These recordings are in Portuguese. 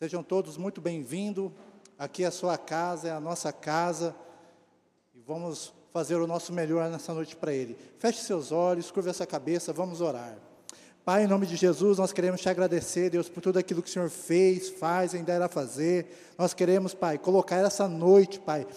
Sejam todos muito bem-vindos. Aqui é a sua casa, é a nossa casa. E vamos fazer o nosso melhor nessa noite para Ele. Feche seus olhos, curva essa cabeça, vamos orar. Pai, em nome de Jesus, nós queremos te agradecer, Deus, por tudo aquilo que o Senhor fez, faz, ainda irá fazer. Nós queremos, Pai, colocar essa noite, Pai,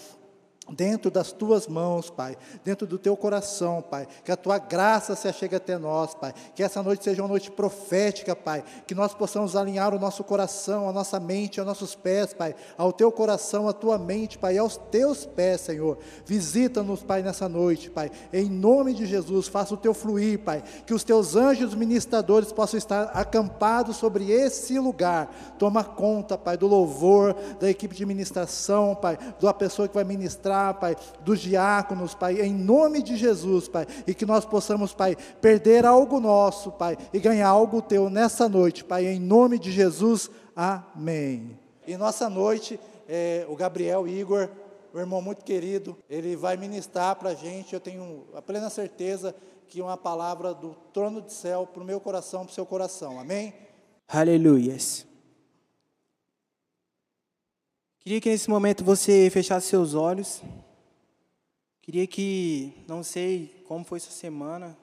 dentro das tuas mãos, Pai, dentro do teu coração, Pai, que a tua graça se achegue até nós, Pai, que essa noite seja uma noite profética, Pai, que nós possamos alinhar o nosso coração, a nossa mente, aos nossos pés, Pai, ao teu coração, à tua mente, Pai, aos teus pés, Senhor. Visita-nos, Pai, nessa noite, Pai, em nome de Jesus, faça o teu fluir, Pai, que os teus anjos ministradores possam estar acampados sobre esse lugar. Toma conta, Pai, do louvor, da equipe de ministração, Pai, da pessoa que vai ministrar Pai, dos diáconos, Pai, em nome de Jesus, Pai, e que nós possamos, Pai, perder algo nosso, Pai, e ganhar algo teu nessa noite, Pai, em nome de Jesus, amém. E nossa noite, é, o Gabriel Igor, o irmão muito querido, ele vai ministrar para a gente, eu tenho a plena certeza que uma palavra do trono de céu para o meu coração, para o seu coração, amém? Aleluias. Queria que nesse momento você fechasse seus olhos. Queria que, não sei como foi sua semana,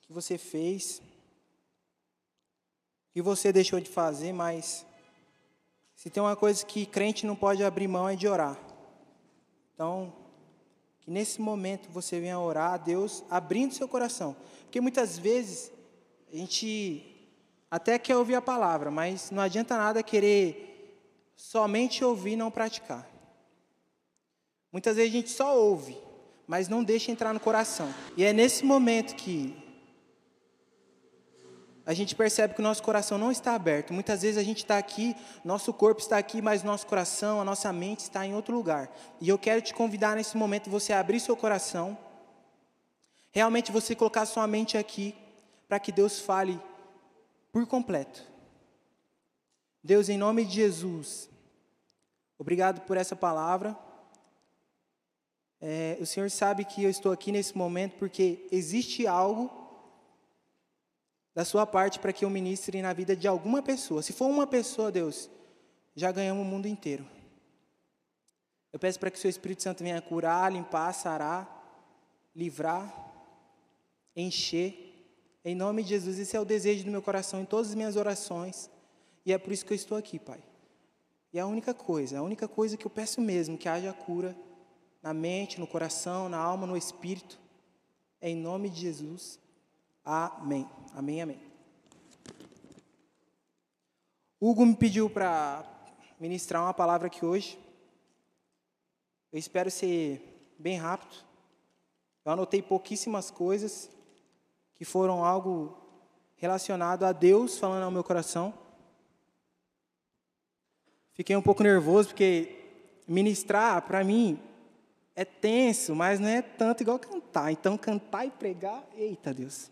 que você fez, que você deixou de fazer, mas se tem uma coisa que crente não pode abrir mão é de orar. Então, que nesse momento você venha orar a Deus abrindo seu coração. Porque muitas vezes a gente até quer ouvir a palavra, mas não adianta nada querer somente ouvir e não praticar. Muitas vezes a gente só ouve, mas não deixa entrar no coração. E é nesse momento que a gente percebe que o nosso coração não está aberto. Muitas vezes a gente está aqui, nosso corpo está aqui, mas nosso coração, a nossa mente está em outro lugar. E eu quero te convidar nesse momento você abrir seu coração, realmente você colocar sua mente aqui, para que Deus fale por completo. Deus, em nome de Jesus, Obrigado por essa palavra. É, o Senhor sabe que eu estou aqui nesse momento porque existe algo da sua parte para que eu ministre na vida de alguma pessoa. Se for uma pessoa, Deus, já ganhamos o mundo inteiro. Eu peço para que o seu Espírito Santo venha curar, limpar, sarar, livrar, encher. Em nome de Jesus, esse é o desejo do meu coração em todas as minhas orações. E é por isso que eu estou aqui, Pai. E a única coisa, a única coisa que eu peço mesmo, que haja cura na mente, no coração, na alma, no espírito, é em nome de Jesus. Amém. Amém, amém. Hugo me pediu para ministrar uma palavra aqui hoje. Eu espero ser bem rápido. Eu anotei pouquíssimas coisas que foram algo relacionado a Deus falando ao meu coração. Fiquei um pouco nervoso porque ministrar, para mim, é tenso, mas não é tanto igual cantar. Então, cantar e pregar, eita Deus.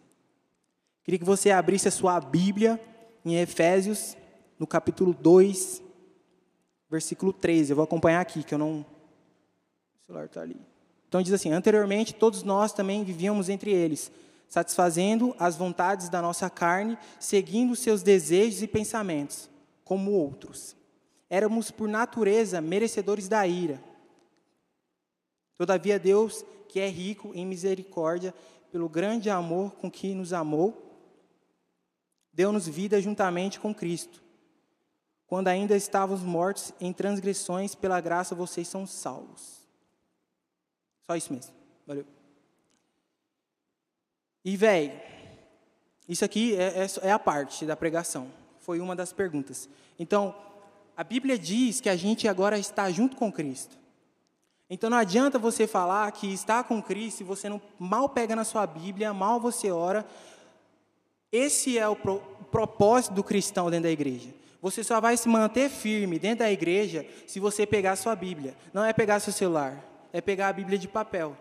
Queria que você abrisse a sua Bíblia em Efésios, no capítulo 2, versículo 13. Eu vou acompanhar aqui, que eu não. O celular está ali. Então diz assim: Anteriormente, todos nós também vivíamos entre eles, satisfazendo as vontades da nossa carne, seguindo seus desejos e pensamentos, como outros éramos por natureza merecedores da ira. Todavia, Deus, que é rico em misericórdia, pelo grande amor com que nos amou, deu-nos vida juntamente com Cristo. Quando ainda estávamos mortos em transgressões, pela graça vocês são salvos. Só isso mesmo. Valeu. E, velho, isso aqui é, é, é a parte da pregação. Foi uma das perguntas. Então, a Bíblia diz que a gente agora está junto com Cristo. Então não adianta você falar que está com Cristo e você não mal pega na sua Bíblia, mal você ora. Esse é o, pro, propósito do cristão dentro da igreja. Você só vai se manter firme dentro da igreja se você pegar a sua Bíblia. Não é pegar seu celular, é pegar a Bíblia de papel.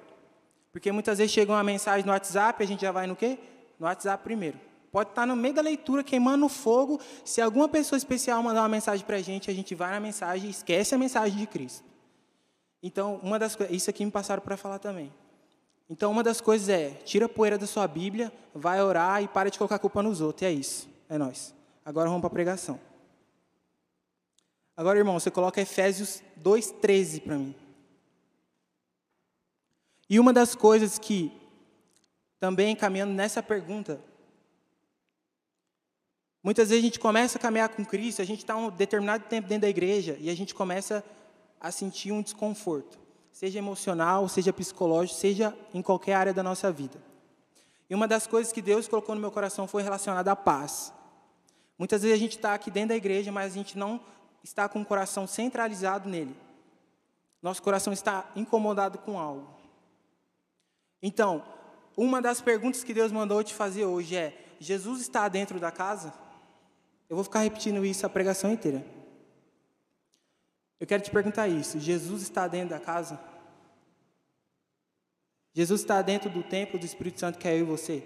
Porque muitas vezes chega uma mensagem no WhatsApp, a gente já vai no quê? No WhatsApp primeiro. Pode estar no meio da leitura, queimando fogo. Se alguma pessoa especial mandar uma mensagem para a gente, a gente vai na mensagem e esquece a mensagem de Cristo. Então, uma das coisas, isso aqui me passaram para falar também. Então, uma das coisas é, tira a poeira da sua Bíblia, vai orar e para de colocar culpa nos outros. E é isso. É nós. Agora vamos para a pregação. Agora, irmão, você coloca Efésios 2,13 para mim. E uma das coisas que, também caminhando nessa pergunta, muitas vezes a gente começa a caminhar com Cristo, a gente está um determinado tempo dentro da igreja e a gente começa a sentir um desconforto, seja emocional, seja psicológico, seja em qualquer área da nossa vida. E uma das coisas que Deus colocou no meu coração foi relacionada à paz. Muitas vezes a gente está aqui dentro da igreja, mas a gente não está com o coração centralizado nele. Nosso coração está incomodado com algo. Então, uma das perguntas que Deus mandou te fazer hoje é: Jesus está dentro da casa? Eu vou ficar repetindo isso a pregação inteira. Eu quero te perguntar isso: Jesus está dentro da casa? Jesus está dentro do templo do Espírito Santo que é eu e você?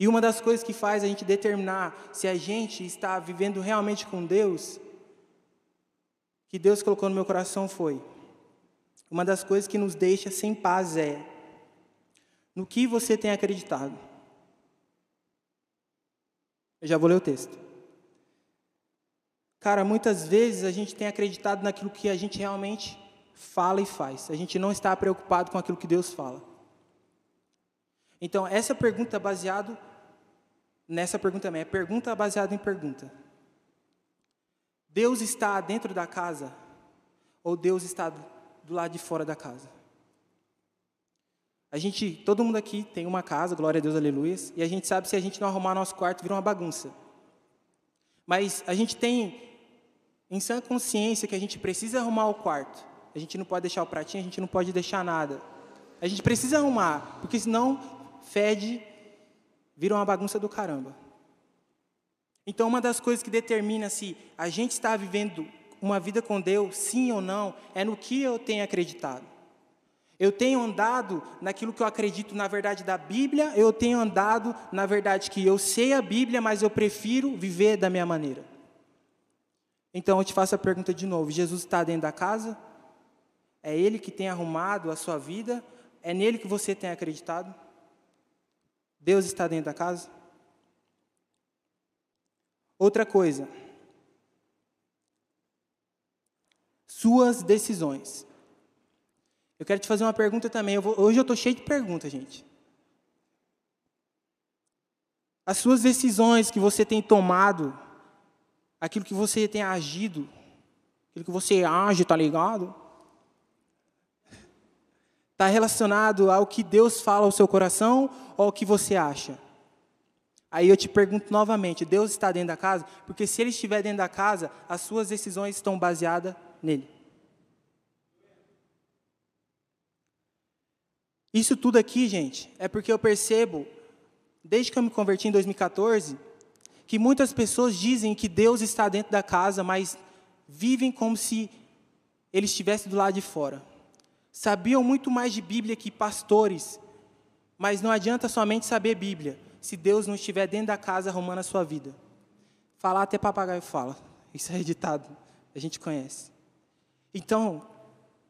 E uma das coisas que faz a gente determinar se a gente está vivendo realmente com Deus, que Deus colocou no meu coração foi: uma das coisas que nos deixa sem paz é no que você tem acreditado. Eu já vou ler o texto. Cara, muitas vezes a gente tem acreditado naquilo que a gente realmente fala e faz. A gente não está preocupado com aquilo que Deus fala. Então, essa pergunta é baseado nessa pergunta também, é pergunta baseada em pergunta. Deus está dentro da casa ou Deus está do lado de fora da casa? A gente, todo mundo aqui tem uma casa, glória a Deus, aleluia, e a gente sabe se a gente não arrumar nosso quarto, vira uma bagunça. Mas a gente tem em sã consciência que a gente precisa arrumar o quarto. A gente não pode deixar o pratinho, a gente não pode deixar nada. A gente precisa arrumar, porque senão fede, vira uma bagunça do caramba. Então, uma das coisas que determina se a gente está vivendo uma vida com Deus, sim ou não, é no que eu tenho acreditado. Eu tenho andado naquilo que eu acredito na verdade da Bíblia, eu tenho andado na verdade que eu sei a Bíblia, mas eu prefiro viver da minha maneira. Então eu te faço a pergunta de novo: Jesus está dentro da casa? É Ele que tem arrumado a sua vida? É nele que você tem acreditado? Deus está dentro da casa? Outra coisa, suas decisões. Eu quero te fazer uma pergunta também. Eu vou, hoje eu estou cheio de perguntas, gente. As suas decisões que você tem tomado, aquilo que você tem agido, aquilo que você age, tá ligado? Está relacionado ao que Deus fala ao seu coração ou ao que você acha? Aí eu te pergunto novamente: Deus está dentro da casa? Porque se Ele estiver dentro da casa, as suas decisões estão baseadas nele. Isso tudo aqui, gente, é porque eu percebo, desde que eu me converti em 2014, que muitas pessoas dizem que Deus está dentro da casa, mas vivem como se Ele estivesse do lado de fora. Sabiam muito mais de Bíblia que pastores, mas não adianta somente saber Bíblia, se Deus não estiver dentro da casa arrumando a sua vida. Falar até papagaio fala. Isso é editado, a gente conhece. Então,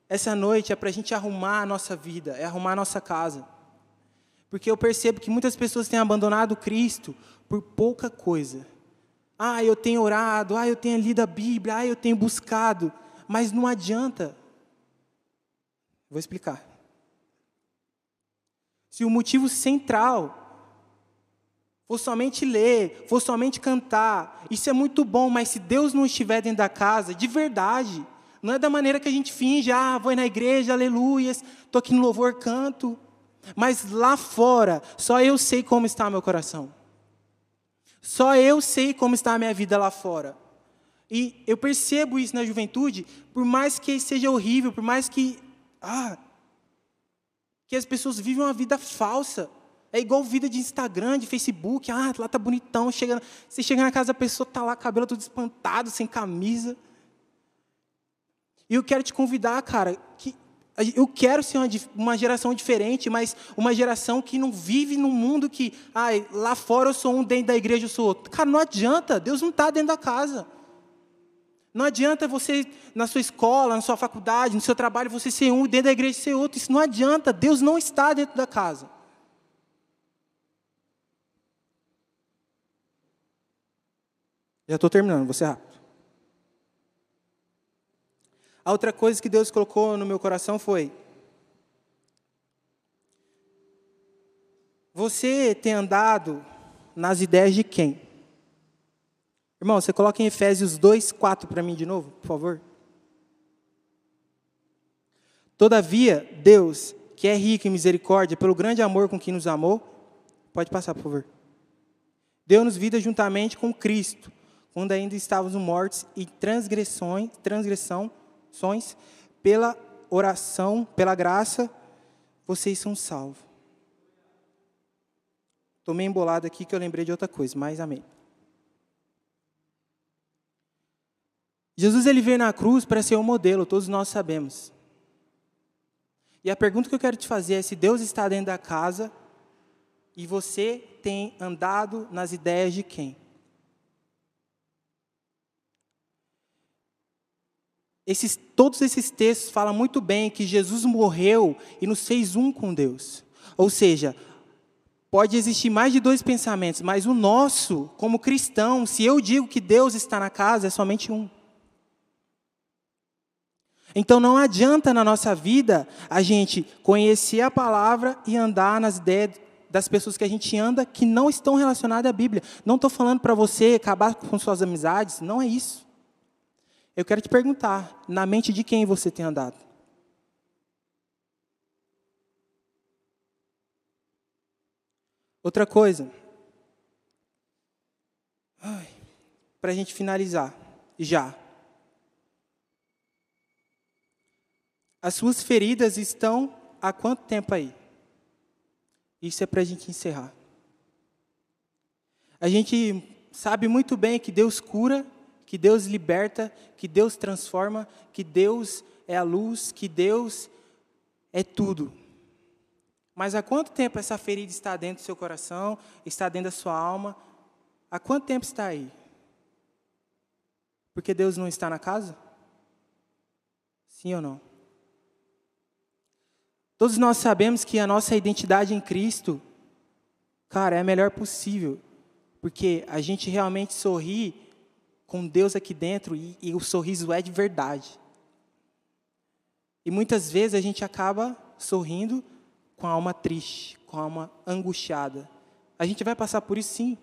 essa noite é para a gente arrumar a nossa vida, é arrumar a nossa casa. Porque eu percebo que muitas pessoas têm abandonado Cristo por pouca coisa. Ah, eu tenho orado, ah, eu tenho lido a Bíblia, ah, eu tenho buscado. Mas não adianta. Vou explicar. Se o motivo central for somente ler, for somente cantar, isso é muito bom, mas se Deus não estiver dentro da casa, de verdade, não é da maneira que a gente finge, ah, vou na igreja, aleluias, estou aqui no louvor, canto. Mas lá fora, só eu sei como está meu coração. Só eu sei como está a minha vida lá fora. E eu percebo isso na juventude, por mais que seja horrível, por mais que. Ah, que as pessoas vivem uma vida falsa. É igual vida de Instagram, de Facebook. Ah, lá tá bonitão. Chega, você chega na casa da pessoa, tá lá, cabelo todo espantado, sem camisa. E eu quero te convidar, cara, que eu quero ser uma, uma, geração diferente, mas uma geração que não vive num mundo que, ai, lá fora eu sou um, dentro da igreja eu sou outro. Cara, não adianta, Deus não está dentro da casa. Não adianta você, na sua escola, na sua faculdade, no seu trabalho, você ser um, dentro da igreja ser outro. Isso não adianta, Deus não está dentro da casa. Já estou terminando, você é rápido. A outra coisa que Deus colocou no meu coração foi: Você tem andado nas ideias de quem? Irmão, você coloca em Efésios 2, 4 para mim de novo, por favor. Todavia, Deus, que é rico em misericórdia, pelo grande amor com que nos amou, pode passar, por favor. Deu-nos vida juntamente com Cristo, quando ainda estávamos mortos e transgressões, pela oração, pela graça, vocês são salvos. Estou meio embolado aqui que eu lembrei de outra coisa, mas amém. Jesus ele veio na cruz para ser um modelo, todos nós sabemos. E a pergunta que eu quero te fazer é se Deus está dentro da casa e você tem andado nas ideias de quem? Esses, todos esses textos falam muito bem que Jesus morreu e nos fez um com Deus. Ou seja, Pode existir mais de dois pensamentos, mas o nosso, como cristão, se eu digo que Deus está na casa, é somente um. Então não adianta na nossa vida a gente conhecer a palavra e andar nas ideias das pessoas que a gente anda que não estão relacionadas à Bíblia. Não estou falando para você acabar com suas amizades, não é isso. Eu quero te perguntar: na mente de quem você tem andado? Outra coisa, para a gente finalizar, já. As suas feridas estão há quanto tempo aí? Isso é para a gente encerrar. A gente sabe muito bem que Deus cura, que Deus liberta, que Deus transforma, que Deus é a luz, que Deus é tudo. Mas há quanto tempo essa ferida está dentro do seu coração, está dentro da sua alma? Há quanto tempo está aí? Porque Deus não está na casa? Sim ou não? Todos nós sabemos que a nossa identidade em Cristo, cara, é a melhor possível. Porque a gente realmente sorri com Deus aqui dentro e, e o sorriso é de verdade. E muitas vezes a gente acaba sorrindo com a alma triste, com a alma angustiada. A gente vai passar por isso sim.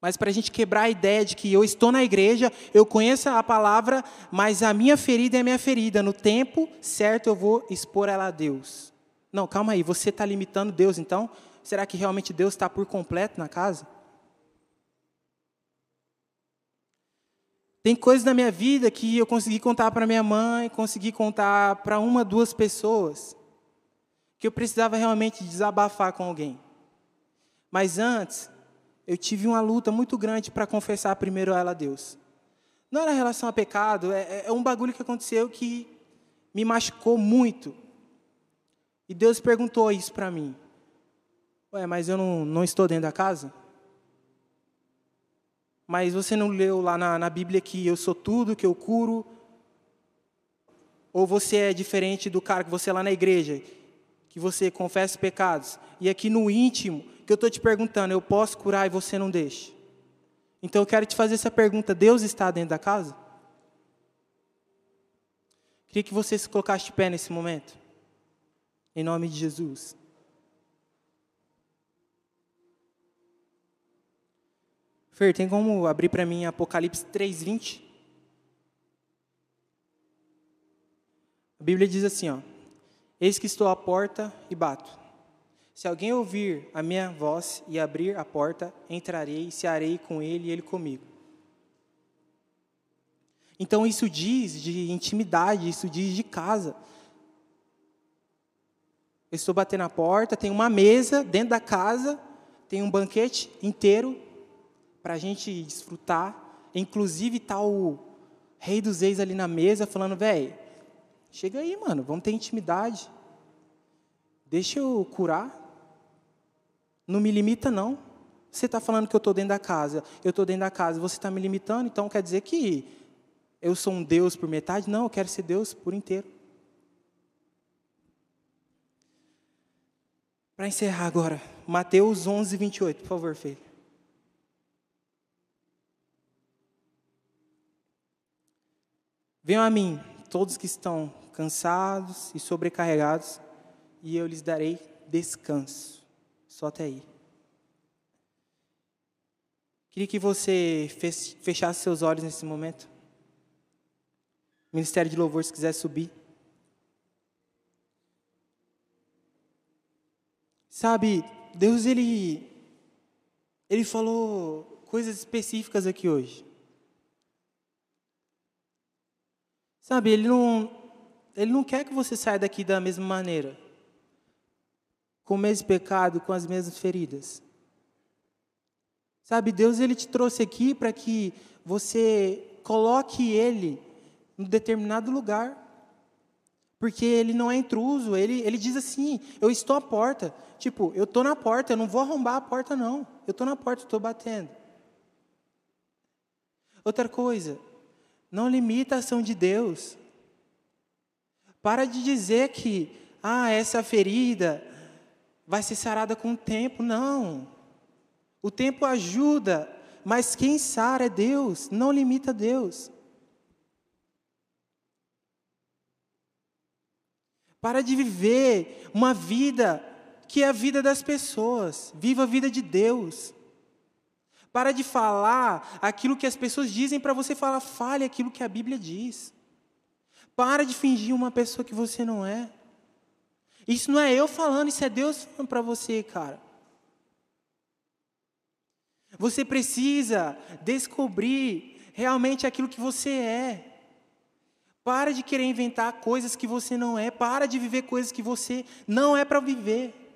Mas para a gente quebrar a ideia de que eu estou na igreja, eu conheço a palavra, mas a minha ferida é a minha ferida. No tempo certo eu vou expor ela a Deus. Não, calma aí, você está limitando Deus então? Será que realmente Deus está por completo na casa? Tem coisas na minha vida que eu consegui contar para minha mãe, consegui contar para uma, duas pessoas que eu precisava realmente desabafar com alguém. Mas antes, eu tive uma luta muito grande para confessar primeiro ela a Deus. Não era relação a pecado, é, é um bagulho que aconteceu que me machucou muito. E Deus perguntou isso para mim. Ué, mas eu não, não estou dentro da casa? Mas você não leu lá na, na Bíblia que eu sou tudo, que eu curo? Ou você é diferente do cara que você é lá na igreja, que você confesse pecados, e aqui no íntimo, que eu estou te perguntando, eu posso curar e você não deixa? Então eu quero te fazer essa pergunta: Deus está dentro da casa? Queria que você se colocasse de pé nesse momento, em nome de Jesus. Fer, tem como abrir para mim Apocalipse 3:20? A Bíblia diz assim, ó: Eis que estou à porta e bato. Se alguém ouvir a minha voz e abrir a porta, entrarei e cearei com ele e ele comigo. Então isso diz de intimidade, isso diz de casa. Eu estou batendo na porta, tem uma mesa dentro da casa, tem um banquete inteiro para a gente desfrutar. Inclusive está o rei dos reis ali na mesa falando, velho, Chega aí, mano, vamos ter intimidade. Deixa eu curar. Não me limita, não. Você está falando que eu estou dentro da casa, eu estou dentro da casa, você está me limitando, então quer dizer que eu sou um Deus por metade? Não, eu quero ser Deus por inteiro. Para encerrar agora, Mateus 11, 28, por favor, filho. Venham a mim, todos que estão cansados e sobrecarregados, e eu lhes darei descanso. Só até aí. Queria que você fechasse seus olhos nesse momento. Ministério de Louvor, se quiser subir. Sabe, Deus ele ele falou coisas específicas aqui hoje. Sabe, ele não ele não quer que você saia daqui da mesma maneira. Com o mesmo pecado, com as mesmas feridas. Sabe, Deus ele te trouxe aqui para que você coloque ele em determinado lugar. Porque ele não é intruso, ele, ele diz assim: eu estou à porta. Tipo, eu estou na porta, eu não vou arrombar a porta, não. Eu estou na porta, estou batendo. Outra coisa, não limita a ação de Deus. Para de dizer que, ah, essa ferida vai ser sarada com o tempo. Não. O tempo ajuda, mas quem sara é Deus, não limita Deus. Para de viver uma vida que é a vida das pessoas. Viva a vida de Deus. Para de falar aquilo que as pessoas dizem para você falar, fale aquilo que a Bíblia diz. Para de fingir uma pessoa que você não é. Isso não é eu falando, isso é Deus falando para você, cara. Você precisa descobrir realmente aquilo que você é. Para de querer inventar coisas que você não é. Para de viver coisas que você não é para viver.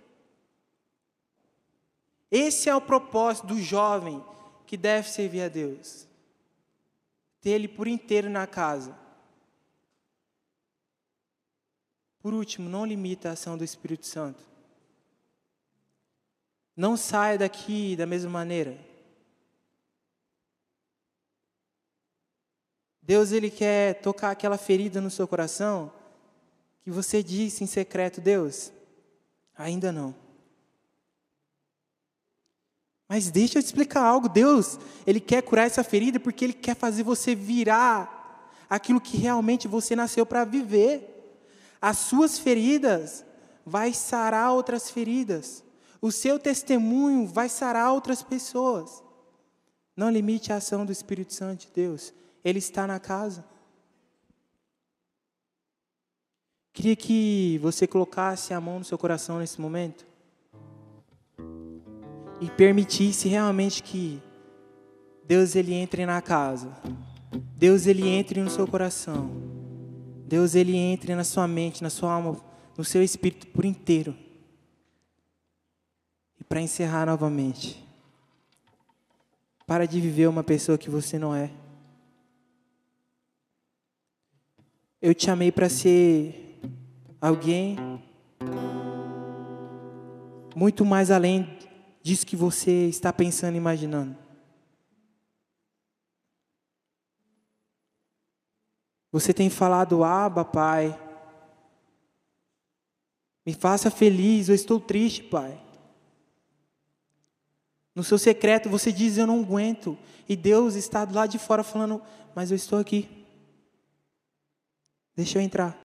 Esse é o propósito do jovem que deve servir a Deus. Ter Ele por inteiro na casa. Por último, não limita a ação do Espírito Santo. Não saia daqui da mesma maneira. Deus ele quer tocar aquela ferida no seu coração que você disse em secreto, Deus, ainda não. Mas deixa eu te explicar algo, Deus, ele quer curar essa ferida porque ele quer fazer você virar aquilo que realmente você nasceu para viver. As suas feridas vai sarar outras feridas. O seu testemunho vai sarar outras pessoas. Não limite a ação do Espírito Santo de Deus. Ele está na casa. Queria que você colocasse a mão no seu coração nesse momento e permitisse realmente que Deus ele entre na casa. Deus ele entre no seu coração. Deus ele entre na sua mente, na sua alma, no seu espírito por inteiro. E para encerrar novamente, para de viver uma pessoa que você não é. Eu te chamei para ser alguém muito mais além disso que você está pensando e imaginando. Você tem falado, Aba, Pai. Me faça feliz, eu estou triste, Pai. No seu secreto você diz, eu não aguento. E Deus está do lado de fora falando, mas eu estou aqui. Deixa eu entrar.